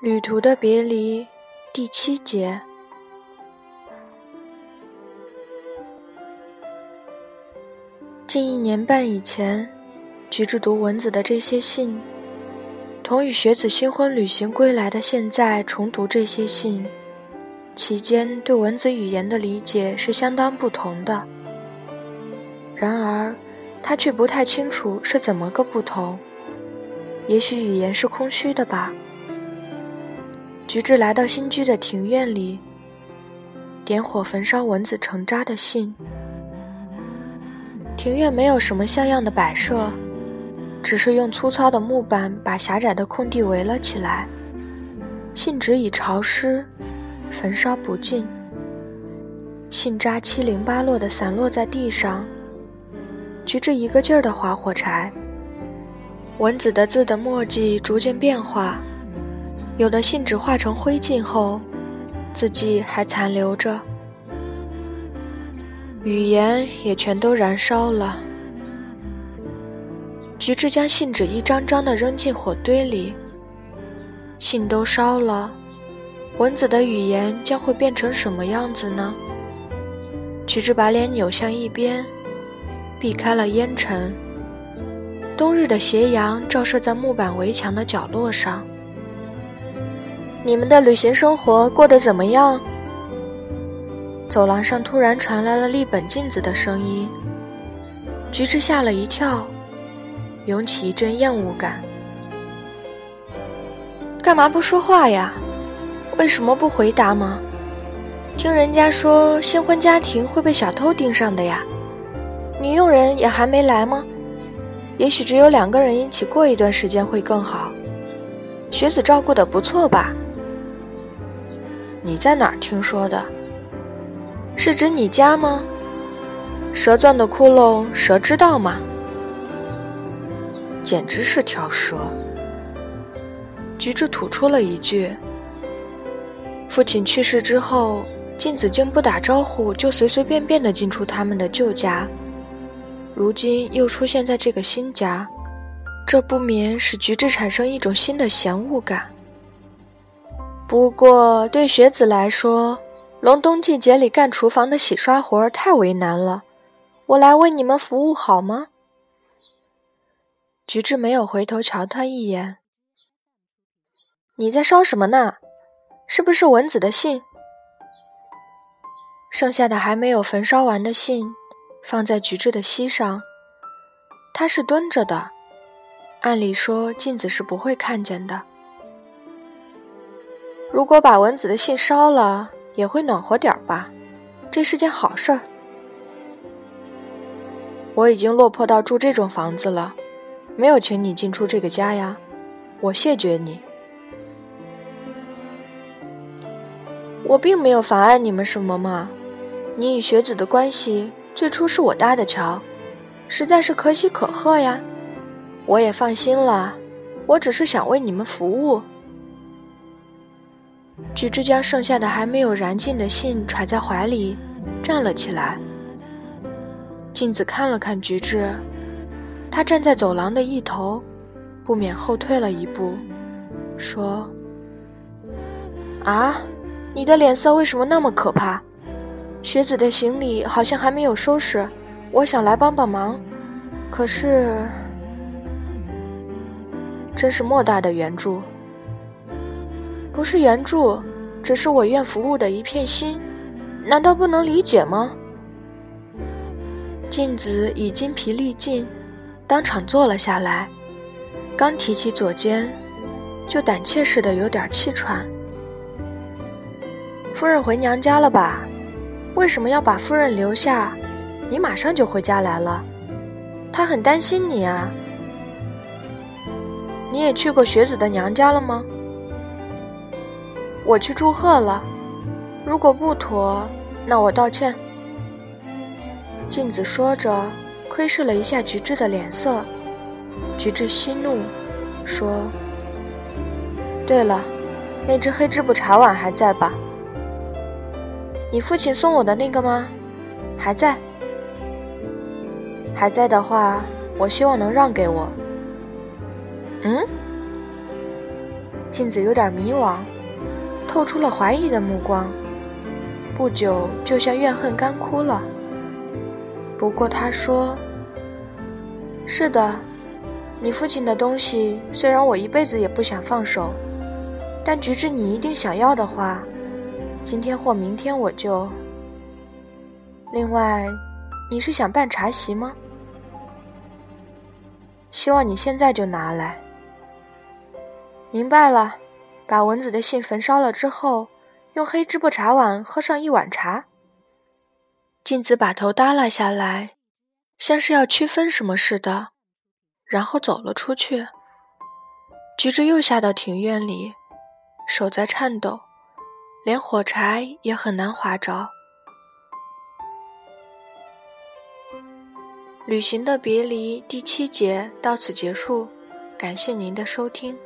旅途的别离，第七节。近一年半以前，橘子读文子的这些信，同与学子新婚旅行归来的现在重读这些信，其间对文子语言的理解是相当不同的。然而，他却不太清楚是怎么个不同。也许语言是空虚的吧。菊治来到新居的庭院里，点火焚烧蚊子成渣的信。庭院没有什么像样的摆设，只是用粗糙的木板把狭窄的空地围了起来。信纸已潮湿，焚烧不尽，信渣七零八落地散落在地上。菊治一个劲儿地划火柴，蚊子的字的墨迹逐渐变化。有的信纸化成灰烬后，字迹还残留着，语言也全都燃烧了。菊治将信纸一张张地扔进火堆里，信都烧了，蚊子的语言将会变成什么样子呢？菊治把脸扭向一边，避开了烟尘。冬日的斜阳照射在木板围墙的角落上。你们的旅行生活过得怎么样？走廊上突然传来了立本镜子的声音，菊治吓了一跳，涌起一阵厌恶感。干嘛不说话呀？为什么不回答吗？听人家说新婚家庭会被小偷盯上的呀？女佣人也还没来吗？也许只有两个人一起过一段时间会更好。学子照顾的不错吧？你在哪儿听说的？是指你家吗？蛇钻的窟窿，蛇知道吗？简直是条蛇！菊治吐出了一句。父亲去世之后，镜子竟不打招呼就随随便便的进出他们的旧家，如今又出现在这个新家，这不免使菊治产生一种新的嫌恶感。不过，对学子来说，隆冬季节里干厨房的洗刷活太为难了。我来为你们服务好吗？菊治没有回头瞧他一眼。你在烧什么呢？是不是蚊子的信？剩下的还没有焚烧完的信，放在菊治的膝上。他是蹲着的，按理说镜子是不会看见的。如果把蚊子的信烧了，也会暖和点儿吧，这是件好事儿。我已经落魄到住这种房子了，没有请你进出这个家呀，我谢绝你。我并没有妨碍你们什么嘛，你与学子的关系最初是我搭的桥，实在是可喜可贺呀。我也放心了，我只是想为你们服务。菊治将剩下的还没有燃尽的信揣在怀里，站了起来。镜子看了看菊治，他站在走廊的一头，不免后退了一步，说：“啊，你的脸色为什么那么可怕？学子的行李好像还没有收拾，我想来帮帮忙，可是，真是莫大的援助。”不是援助，只是我愿服务的一片心，难道不能理解吗？镜子已筋疲力尽，当场坐了下来，刚提起左肩，就胆怯似的有点气喘。夫人回娘家了吧？为什么要把夫人留下？你马上就回家来了，她很担心你啊。你也去过学子的娘家了吗？我去祝贺了，如果不妥，那我道歉。镜子说着，窥视了一下菊治的脸色。菊治息怒，说：“对了，那只黑织布茶碗还在吧？你父亲送我的那个吗？还在？还在的话，我希望能让给我。嗯？镜子有点迷惘，透出了怀疑的目光。不久，就像怨恨干枯了。不过他说：“是的，你父亲的东西，虽然我一辈子也不想放手，但菊子你一定想要的话，今天或明天我就……另外，你是想办茶席吗？希望你现在就拿来。明白了，把蚊子的信焚烧了之后。”用黑芝布茶碗喝上一碗茶。镜子把头耷拉下来，像是要区分什么似的，然后走了出去。橘子又下到庭院里，手在颤抖，连火柴也很难划着。旅行的别离第七节到此结束，感谢您的收听。